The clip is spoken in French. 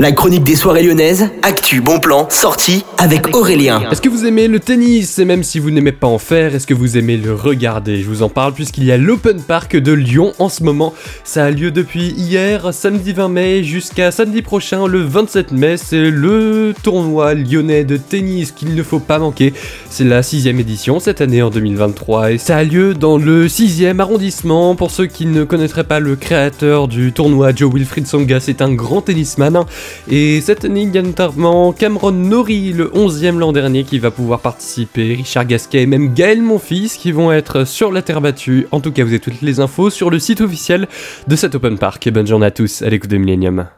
La chronique des soirées lyonnaises, actu, bon plan, sortie avec Aurélien. Est-ce que vous aimez le tennis? Et même si vous n'aimez pas en faire, est-ce que vous aimez le regarder? Je vous en parle puisqu'il y a l'Open Park de Lyon en ce moment. Ça a lieu depuis hier, samedi 20 mai, jusqu'à samedi prochain, le 27 mai. C'est le tournoi lyonnais de tennis qu'il ne faut pas manquer. C'est la sixième édition cette année en 2023 et ça a lieu dans le 6 arrondissement. Pour ceux qui ne connaîtraient pas le créateur du tournoi, Joe Wilfried Songa, c'est un grand tennisman. Et cette année, il y a notamment Cameron Nori, le 11e l'an dernier, qui va pouvoir participer, Richard Gasquet et même Gaël Monfils qui vont être sur la terre battue. En tout cas, vous avez toutes les infos sur le site officiel de cet Open Park. bonne journée à tous à l'écoute de Millennium.